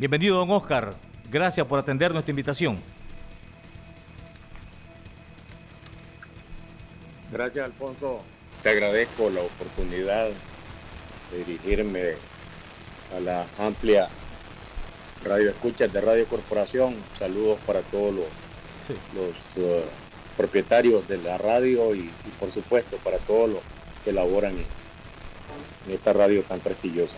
Bienvenido, don Oscar. Gracias por atender nuestra invitación. Gracias, Alfonso. Te agradezco la oportunidad de dirigirme a la amplia radio escuchas de Radio Corporación. Saludos para todos los, uh, propietarios de la radio y, por supuesto para todos los que laboran en esta radio tan prestigiosa.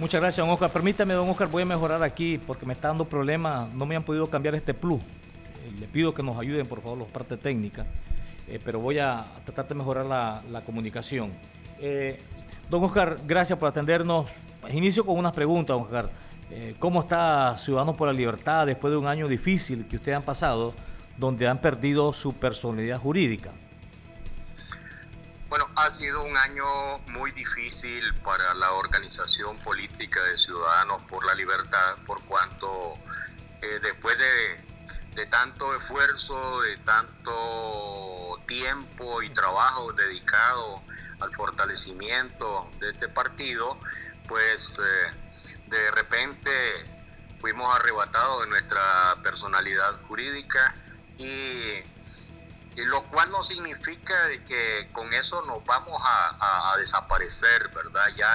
Muchas gracias, don Oscar. Permítame, don Oscar, voy a mejorar aquí porque me está dando problemas. No me han podido cambiar este plus. Eh, le pido que nos ayuden, por favor, los partes técnicas. Eh, pero voy a tratar de mejorar la, comunicación. Eh, don Oscar, gracias por atendernos. Inicio con unas preguntas, don Oscar. ¿Cómo está Ciudadanos por la Libertad después de un año difícil que ustedes han pasado, donde han perdido su personalidad jurídica? Bueno, ha sido un año muy difícil para la organización política de Ciudadanos por la Libertad, por cuanto eh, después de, tanto esfuerzo, de tanto tiempo y trabajo dedicado al fortalecimiento de este partido, pues eh, de repente fuimos arrebatados de nuestra personalidad jurídica y lo cual no significa que con eso nos vamos a, desaparecer, ¿verdad? Ya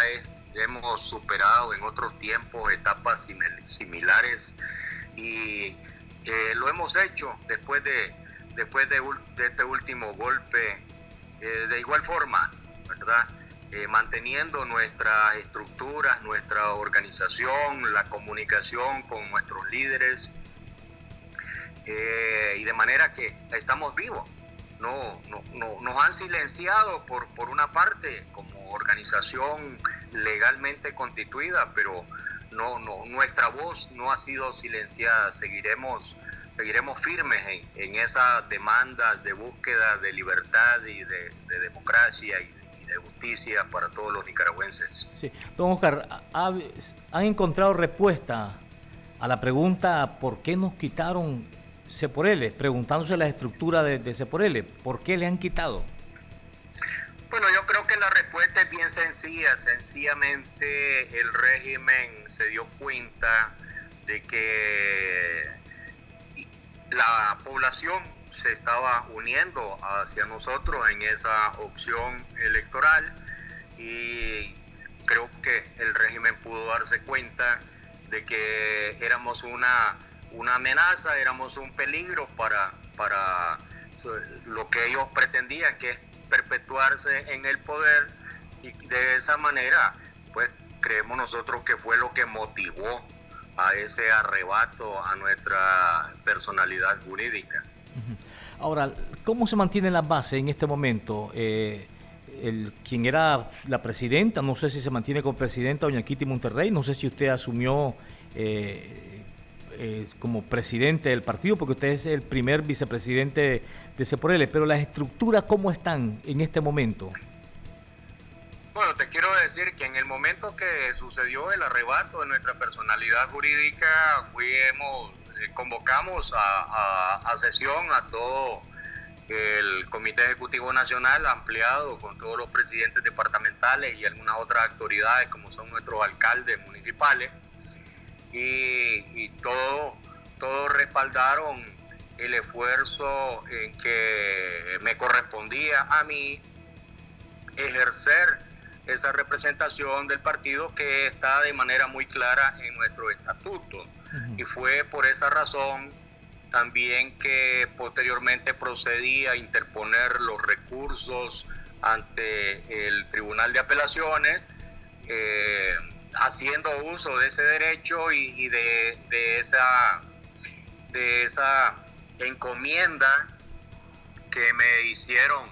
hemos superado en otros tiempos etapas similares y eh, lo hemos hecho después de, después de, este último golpe eh, de igual forma, ¿verdad? Eh, manteniendo nuestras estructuras, nuestra organización, la comunicación con nuestros líderes, eh, y de manera que estamos vivos. No, no, nos han silenciado por, por una parte como organización legalmente constituida, pero no, no, nuestra voz no ha sido silenciada. Seguiremos, seguiremos firmes en, esa demanda de búsqueda de libertad y de, democracia y de, justicia para todos los nicaragüenses. Sí. Don Oscar, ¿han encontrado respuesta a la pregunta por qué nos quitaron L, preguntándose la estructura de, de ¿por qué le han quitado? Bueno, yo creo que la respuesta es bien sencilla. Sencillamente el régimen se dio cuenta de que la población se estaba uniendo hacia nosotros en esa opción electoral y creo que el régimen pudo darse cuenta de que éramos una una amenaza, éramos un peligro para, para lo que ellos pretendían, que es perpetuarse en el poder y de esa manera, pues creemos nosotros que fue lo que motivó a ese arrebato a nuestra personalidad jurídica. Ahora, ¿cómo se mantiene la base en este momento? Eh, el, quien era la presidenta, no sé si se mantiene como presidenta, doña Kitty Monterrey, no sé si usted asumió eh, eh, como presidente del partido, porque usted es el primer vicepresidente de Seporele, pero las estructuras, ¿cómo están en este momento? Bueno, te quiero decir que en el momento que sucedió el arrebato de nuestra personalidad jurídica, fuimos, eh, convocamos a, sesión a todo el Comité Ejecutivo Nacional ampliado con todos los presidentes departamentales y algunas otras autoridades como son nuestros alcaldes municipales y, todo, todos respaldaron el esfuerzo en que me correspondía a mí ejercer esa representación del partido que está de manera muy clara en nuestro estatuto. Y fue por esa razón también que posteriormente procedí a interponer los recursos ante el Tribunal de Apelaciones. Eh, haciendo uso de ese derecho y, de, esa, de esa encomienda que me hicieron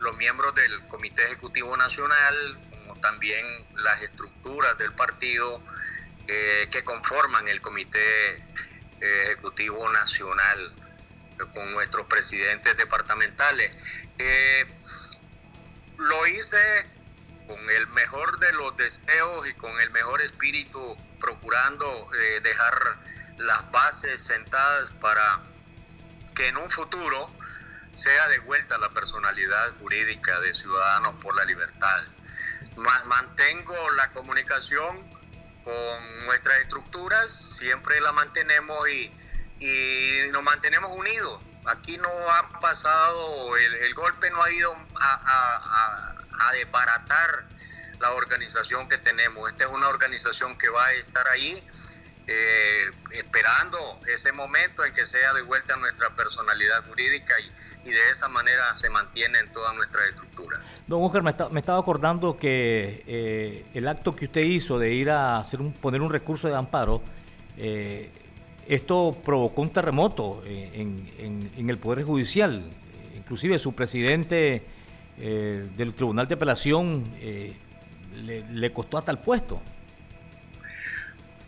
los miembros del Comité Ejecutivo Nacional, como también las estructuras del partido eh, que conforman el Comité eh, Ejecutivo Nacional eh, con nuestros presidentes departamentales. lo hice con el mejor de los deseos y con el mejor espíritu, procurando eh, dejar las bases sentadas para que en un futuro sea de vuelta la personalidad jurídica de Ciudadanos por la Libertad. mantengo la comunicación con nuestras estructuras, siempre la mantenemos y, y nos mantenemos unidos. Aquí no ha pasado, el, golpe no ha ido a, a, desbaratar la organización que tenemos. Esta es una organización que va a estar ahí eh, esperando ese momento en que sea de vuelta nuestra personalidad jurídica y, de esa manera se mantiene en toda nuestra estructura. Don Oscar, me, me estaba acordando que eh, el acto que usted hizo de ir a hacer un, poner un recurso de amparo, eh, esto provocó un terremoto en, el Poder Judicial. Inclusive su presidente eh, del Tribunal de Apelación eh, le, costó hasta el puesto.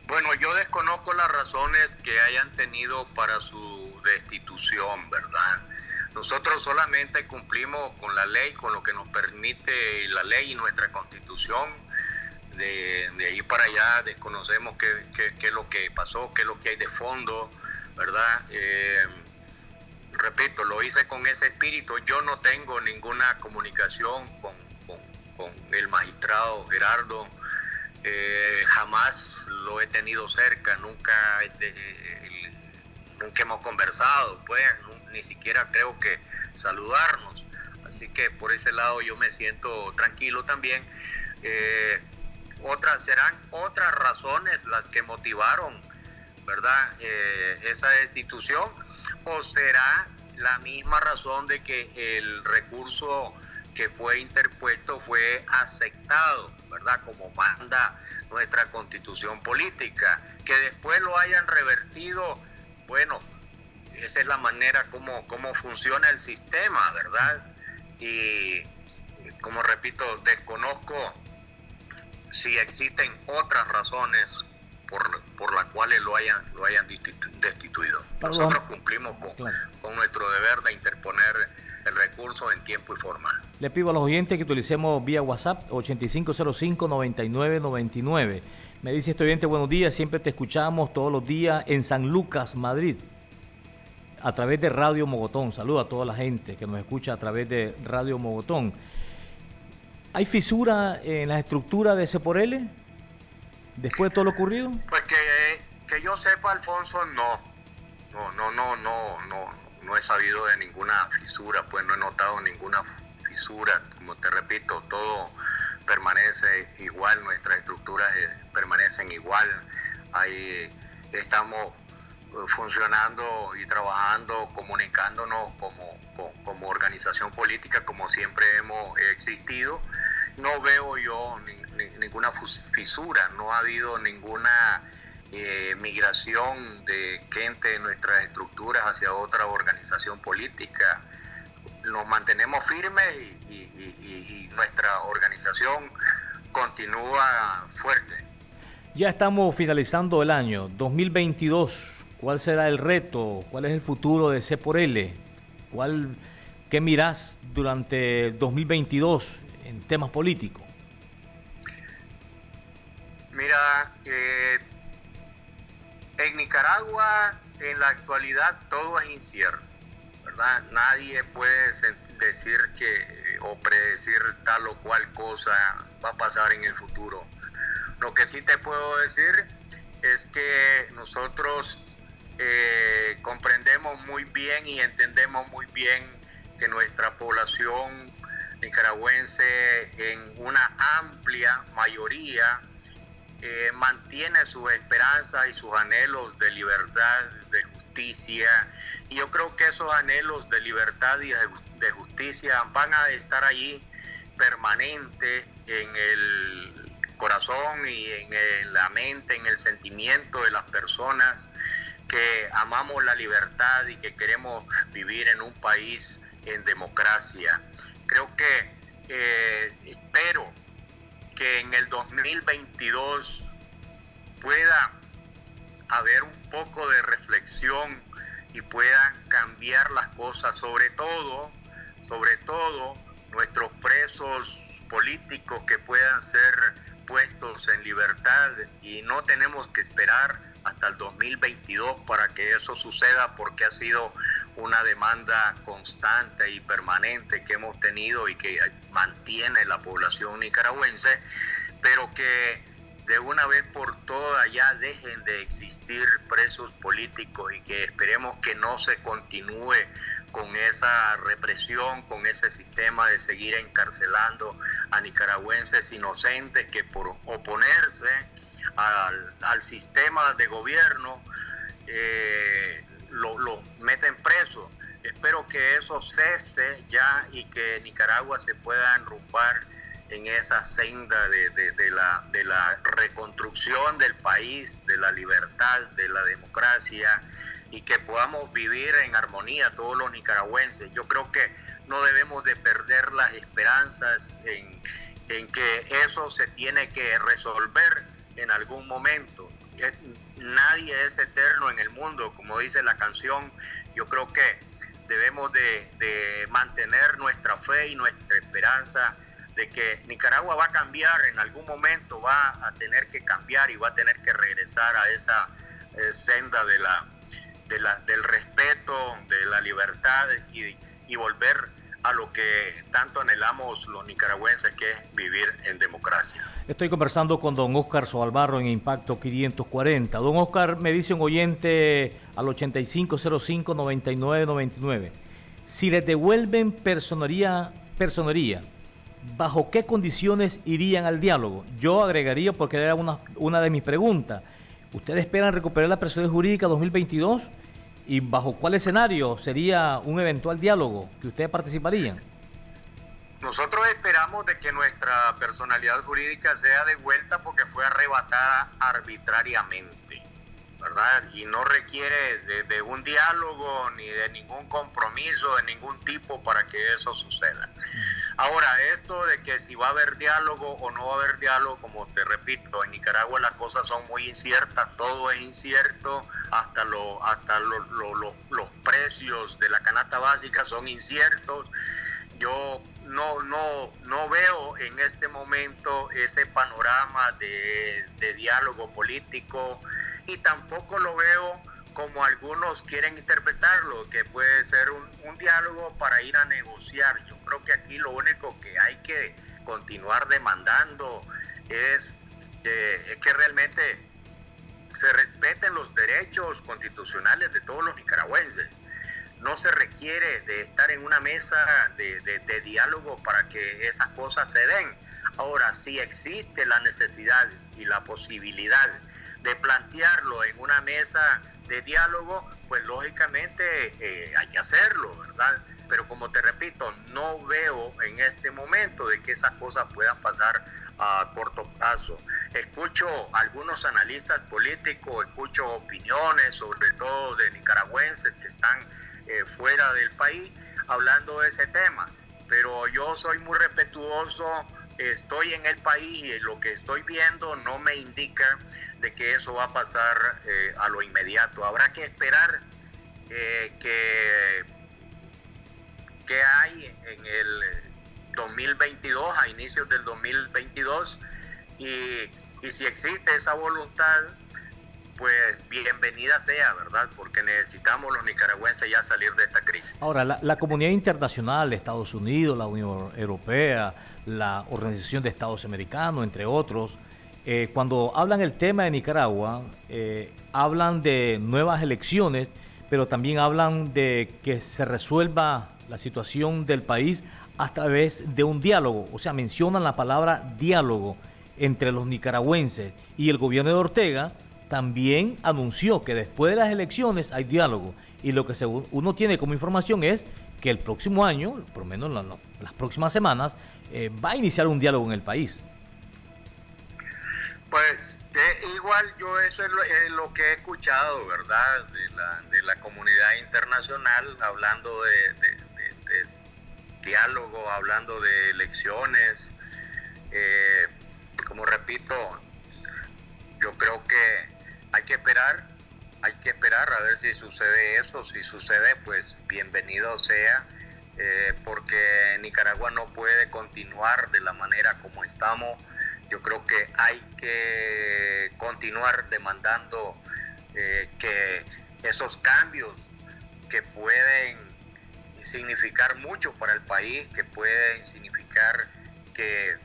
Bueno, yo desconozco las razones que hayan tenido para su destitución, ¿verdad? Nosotros solamente cumplimos con la ley, con lo que nos permite la ley y nuestra constitución de, ahí para allá desconocemos qué, qué, es lo que pasó, qué es lo que hay de fondo, ¿verdad? Eh, repito, lo hice con ese espíritu. Yo no tengo ninguna comunicación con, el magistrado Gerardo. Eh, jamás lo he tenido cerca, nunca, nunca hemos conversado, pues ni siquiera creo que saludarnos. Así que por ese lado yo me siento tranquilo también. Eh, otras serán otras razones las que motivaron, ¿verdad? Eh, esa destitución o será la misma razón de que el recurso que fue interpuesto fue aceptado, ¿verdad? Como manda nuestra constitución política. Que después lo hayan revertido, bueno, esa es la manera como, como funciona el sistema, ¿verdad? Y como repito, desconozco si existen otras razones por, por las cuales lo hayan, lo hayan destituido. Nosotros cumplimos con, con nuestro deber de interponer el recurso en tiempo y forma. Le pido a los oyentes que utilicemos vía WhatsApp 8505-9999. Me dice este oyente, buenos días, siempre te escuchamos todos los días en San Lucas, Madrid, a través de Radio Mogotón. Saludo a toda la gente que nos escucha a través de Radio Mogotón. ¿Hay fisura en la estructura de L después de todo lo ocurrido? Pues que, que yo sepa, Alfonso, no. No, no, no, no, no, no he sabido de ninguna fisura, pues no he notado ninguna fisura. Como te repito, todo permanece igual, nuestras estructuras eh, permanecen igual. Ahí estamos eh, funcionando y trabajando, comunicándonos como, como, organización política, como siempre hemos existido. No veo yo ninguna fisura, no ha habido ninguna eh, migración de gente de nuestras estructuras hacia otra organización política. Nos mantenemos firmes y, nuestra organización continúa fuerte. Ya estamos finalizando el año 2022 ¿Cuál será el reto? ¿Cuál es el futuro de C por L? ¿Cuál, ¿Qué mirás durante 2022 en temas políticos? Mira, eh, en Nicaragua en la actualidad todo es incierto, ¿verdad? Nadie puede decir que o predecir tal o cual cosa va a pasar en el futuro. Lo que sí te puedo decir es que nosotros eh, comprendemos muy bien y entendemos muy bien que nuestra población nicaragüense en una amplia mayoría eh, mantiene sus esperanzas y sus anhelos de libertad, de justicia. Y yo creo que esos anhelos de libertad y de justicia van a estar allí permanente en el corazón y en la mente, en el sentimiento de las personas que amamos la libertad y que queremos vivir en un país en democracia. Creo que eh, espero que en el 2022 pueda haber un poco de reflexión y puedan cambiar las cosas, sobre todo, sobre todo nuestros presos políticos que puedan ser puestos en libertad y no tenemos que esperar hasta el 2022 para que eso suceda porque ha sido una demanda constante y permanente que hemos tenido y que mantiene la población nicaragüense, pero que de una vez por todas ya dejen de existir presos políticos y que esperemos que no se continúe con esa represión, con ese sistema de seguir encarcelando a nicaragüenses inocentes que por oponerse al, sistema de gobierno eh, lo, lo meten preso. Espero que eso cese ya y que Nicaragua se pueda enrumbar en esa senda de, la, de la reconstrucción del país, de la libertad, de la democracia y que podamos vivir en armonía todos los nicaragüenses. Yo creo que no debemos de perder las esperanzas en, en que eso se tiene que resolver en algún momento. Nadie es eterno en el mundo, como dice la canción. Yo creo que debemos de, mantener nuestra fe y nuestra esperanza de que Nicaragua va a cambiar, en algún momento va a tener que cambiar y va a tener que regresar a esa eh, senda de la, del respeto, de la libertad y, y volver a lo que tanto anhelamos los nicaragüenses, que es vivir en democracia. Estoy conversando con don Oscar Soalbarro en Impacto 540. Don Oscar me dice un oyente al 8505-9999. Si les devuelven personería, personería ¿bajo qué condiciones irían al diálogo? Yo agregaría, porque era una, una de mis preguntas, ¿ustedes esperan recuperar la personalidad jurídica 2022? ¿Y bajo cuál escenario sería un eventual diálogo que ustedes participarían? Nosotros esperamos de que nuestra personalidad jurídica sea devuelta porque fue arrebatada arbitrariamente. ¿verdad? Y no requiere de, un diálogo ni de ningún compromiso de ningún tipo para que eso suceda. Ahora, esto de que si va a haber diálogo o no va a haber diálogo, como te repito, en Nicaragua las cosas son muy inciertas, todo es incierto, hasta, lo, hasta los precios de la canasta básica son inciertos. Yo no, no, no veo en este momento ese panorama de, diálogo político y tampoco lo veo como algunos quieren interpretarlo, que puede ser un, diálogo para ir a negociar. Yo creo que aquí lo único que hay que continuar demandando es, es que realmente se respeten los derechos constitucionales de todos los nicaragüenses. No se requiere de estar en una mesa de, de diálogo para que esas cosas se den. Ahora, si existe la necesidad y la posibilidad de plantearlo en una mesa de diálogo, pues lógicamente eh, hay que hacerlo, ¿verdad? Pero como te repito, no veo en este momento de que esas cosas puedan pasar a corto plazo. Escucho algunos analistas políticos, escucho opiniones, sobre todo de nicaragüenses que están eh, fuera del país, hablando de ese tema. Pero yo soy muy respetuoso estoy en el país y lo que estoy viendo no me indica de que eso va a pasar eh, a lo inmediato. Habrá que esperar eh, que, que hay en el 2022, a inicios del 2022, y, y si existe esa voluntad, pues bienvenida sea, ¿verdad? Porque necesitamos los nicaragüenses ya salir de esta crisis. Ahora, la, comunidad internacional, Estados Unidos, la Unión Europea, la Organización de Estados Americanos, entre otros, eh, cuando hablan el tema de Nicaragua, eh, hablan de nuevas elecciones, pero también hablan de que se resuelva la situación del país a través de un diálogo, o sea, mencionan la palabra diálogo entre los nicaragüenses y el gobierno de Ortega, también anunció que después de las elecciones hay diálogo. Y lo que uno tiene como información es que el próximo año, por lo menos las próximas semanas, eh, va a iniciar un diálogo en el país. Pues igual yo eso es lo, que he escuchado, ¿verdad? De la, comunidad internacional hablando de, diálogo, hablando de elecciones. Eh, como repito, yo creo que hay que esperar, hay que esperar a ver si sucede eso, si sucede pues bienvenido sea, eh, porque Nicaragua no puede continuar de la manera como estamos. Yo creo que hay que continuar demandando eh, que esos cambios que pueden significar mucho para el país, que pueden significar que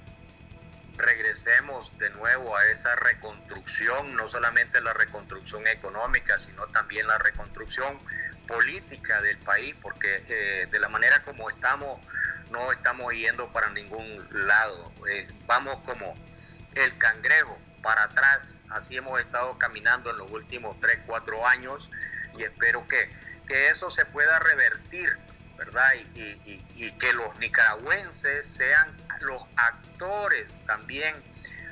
regresemos de nuevo a esa reconstrucción, no solamente la reconstrucción económica, sino también la reconstrucción política del país, porque eh, de la manera como estamos, no estamos yendo para ningún lado. Eh, vamos como el cangrejo para atrás, así hemos estado caminando en los últimos 3, 4 años y espero que, que eso se pueda revertir ¿verdad? Y, que los nicaragüenses sean los actores también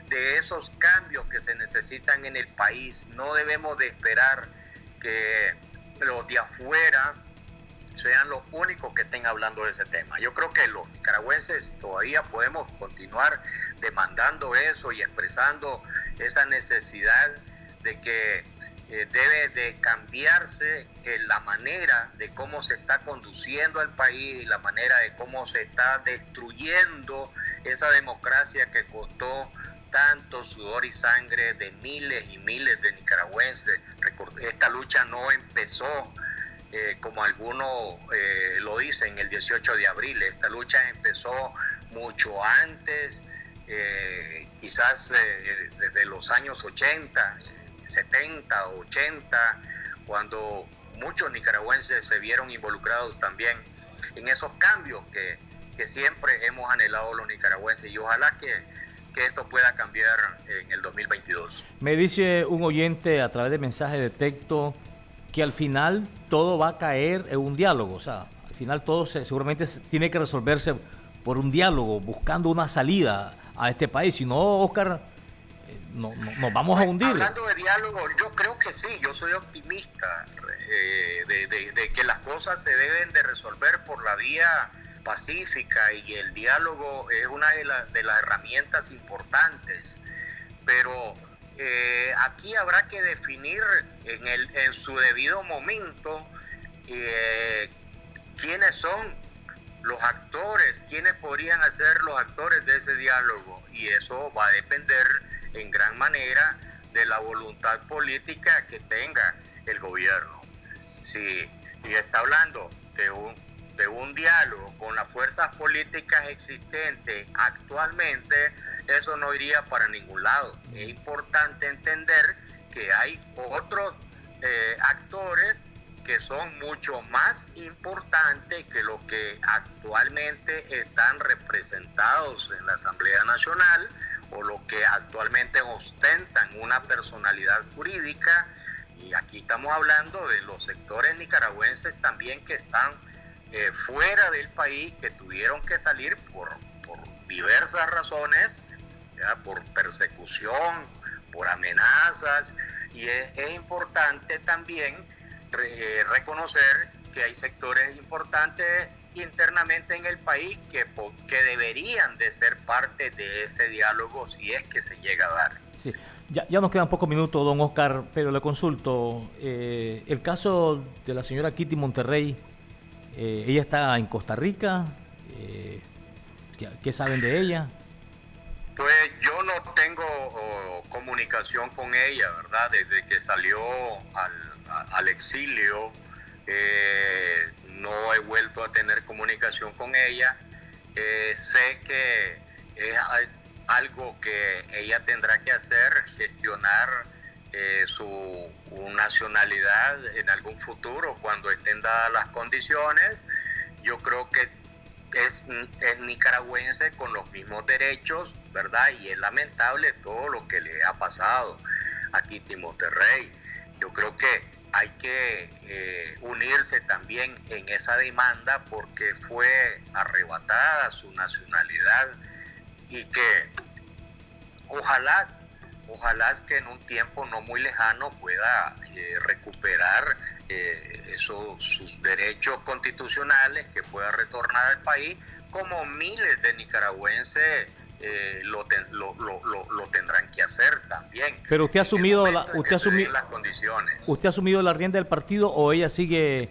de esos cambios que se necesitan en el país. No debemos de esperar que los de afuera sean los únicos que estén hablando de ese tema. Yo creo que los nicaragüenses todavía podemos continuar demandando eso y expresando esa necesidad de que eh, debe de cambiarse eh, la manera de cómo se está conduciendo al país y la manera de cómo se está destruyendo esa democracia que costó tanto sudor y sangre de miles y miles de nicaragüenses. Esta lucha no empezó eh, como algunos lo dicen el 18 de abril, esta lucha empezó mucho antes, quizás desde los años 80 70, 80, cuando muchos nicaragüenses se vieron involucrados también en esos cambios que, siempre hemos anhelado los nicaragüenses y ojalá que, que esto pueda cambiar en el 2022. Me dice un oyente a través de mensaje de texto que al final todo va a caer en un diálogo, o sea, al final todo seguramente tiene que resolverse por un diálogo, buscando una salida a este país. Si no, Oscar, no, nos vamos a hundir. Hablando de diálogo, yo creo que sí, yo soy optimista eh, de, que las cosas se deben de resolver por la vía pacífica y el diálogo es una de, de las herramientas importantes, pero eh, aquí habrá que definir en, el, en su debido momento eh, quiénes son los actores, quiénes podrían ser los actores de ese diálogo y eso va a depender en gran manera de la voluntad política que tenga el gobierno. Si y está hablando de un, de un diálogo con las fuerzas políticas existentes actualmente, eso no iría para ningún lado. Es importante entender que hay otros eh, actores que son mucho más importantes que los que actualmente están representados en la Asamblea Nacional o los que actualmente ostentan una personalidad jurídica. Y aquí estamos hablando de los sectores nicaragüenses también que están eh, fuera del país, que tuvieron que salir por, por diversas razones, por persecución, por amenazas. Y es, importante también eh, reconocer que hay sectores importantes internamente en el país que, que deberían de ser parte de ese diálogo si es que se llega a dar. Sí. Ya, ya nos quedan pocos minutos, don Oscar, pero le consulto. Eh, el caso de la señora Kitty Monterrey, eh, ella está en Costa Rica. Eh, ¿qué, saben de ella? Pues yo no tengo oh, comunicación con ella, ¿verdad? Desde que salió al, al exilio, eh, no he vuelto a tener comunicación con ella. Eh, sé que es algo que ella tendrá que hacer, gestionar eh, su nacionalidad en algún futuro cuando estén dadas las condiciones. Yo creo que es, nicaragüense con los mismos derechos, ¿verdad? Y es lamentable todo lo que le ha pasado a Kitty Monterrey. Yo creo que hay que eh, unirse también en esa demanda porque fue arrebatada su nacionalidad y que ojalá, ojalá que en un tiempo no muy lejano pueda eh, recuperar eh, sus derechos constitucionales, que pueda retornar al país como miles de nicaragüenses eh, lo, lo, tendrán que hacer también. Pero usted ha asumido la, usted las condiciones. ¿Usted ha asumido la rienda del partido o ella sigue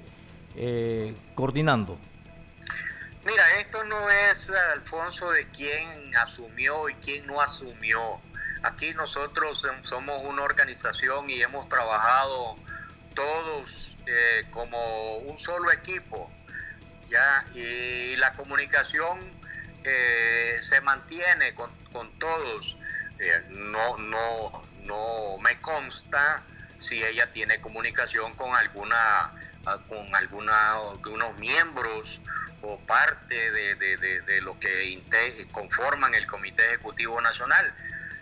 eh, coordinando? Mira, esto no es, Alfonso, de quién asumió y quién no asumió. Aquí nosotros somos una organización y hemos trabajado todos eh, como un solo equipo, ¿ya? Y la comunicación eh, se mantiene con, todos. Eh, no, no, no me consta si ella tiene comunicación con alguna con alguna algunos miembros o parte de, de, lo que conforman el Comité Ejecutivo Nacional.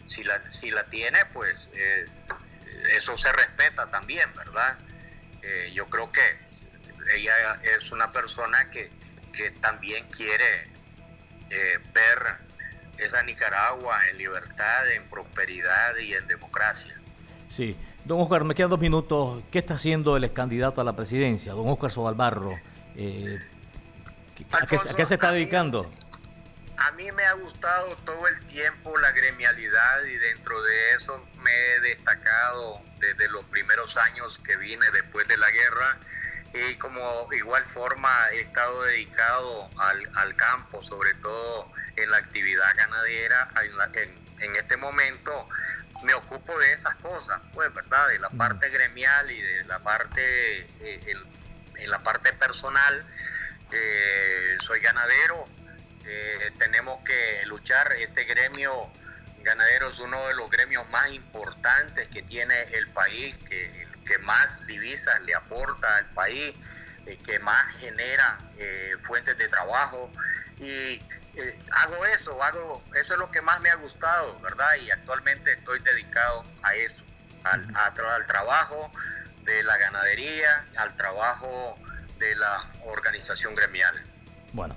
Si la, si la tiene, pues eh, eso se respeta también, ¿verdad? yo creo que ella es una persona que, que también quiere eh, ver esa Nicaragua en libertad, en prosperidad y en democracia. Sí. Don Oscar, me quedan dos minutos. ¿Qué está haciendo el candidato a la presidencia, don Oscar Sobalbarro? Eh, ¿a, qué, se está dedicando? A mí me ha gustado todo el tiempo la gremialidad y dentro de eso me he destacado desde los primeros años que vine después de la guerra y como igual forma he estado dedicado al, campo, sobre todo en la actividad ganadera. En, este momento me ocupo de esas cosas, pues, ¿verdad? De la parte gremial y de la parte, eh, en, la parte personal. Eh, soy ganadero, eh, tenemos que luchar. Este gremio ganadero es uno de los gremios más importantes que tiene el país, que que más divisas le aporta al país, eh, que más genera eh, fuentes de trabajo. Y eh, hago eso, hago, eso es lo que más me ha gustado, ¿verdad? Y actualmente estoy dedicado a eso, al, al trabajo de la ganadería, al trabajo de la organización gremial. Bueno,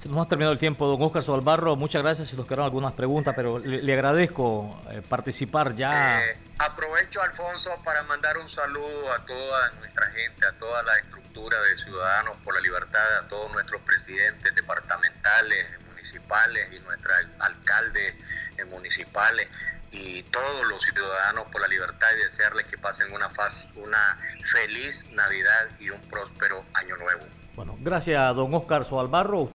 se nos ha terminado el tiempo, don Oscar Solbarro. Muchas gracias. Si nos quedaron algunas preguntas, pero le, agradezco eh, participar ya. Eh, aprovecho, Alfonso, para mandar un saludo a toda nuestra gente, a toda la estructura de Ciudadanos por la Libertad, a todos nuestros presidentes departamentales, municipales y nuestros alcaldes eh, municipales y todos los ciudadanos por la libertad y desearles que pasen una, faz, una feliz Navidad y un próspero año nuevo. Bueno, gracias, don Oscar Soalbarro.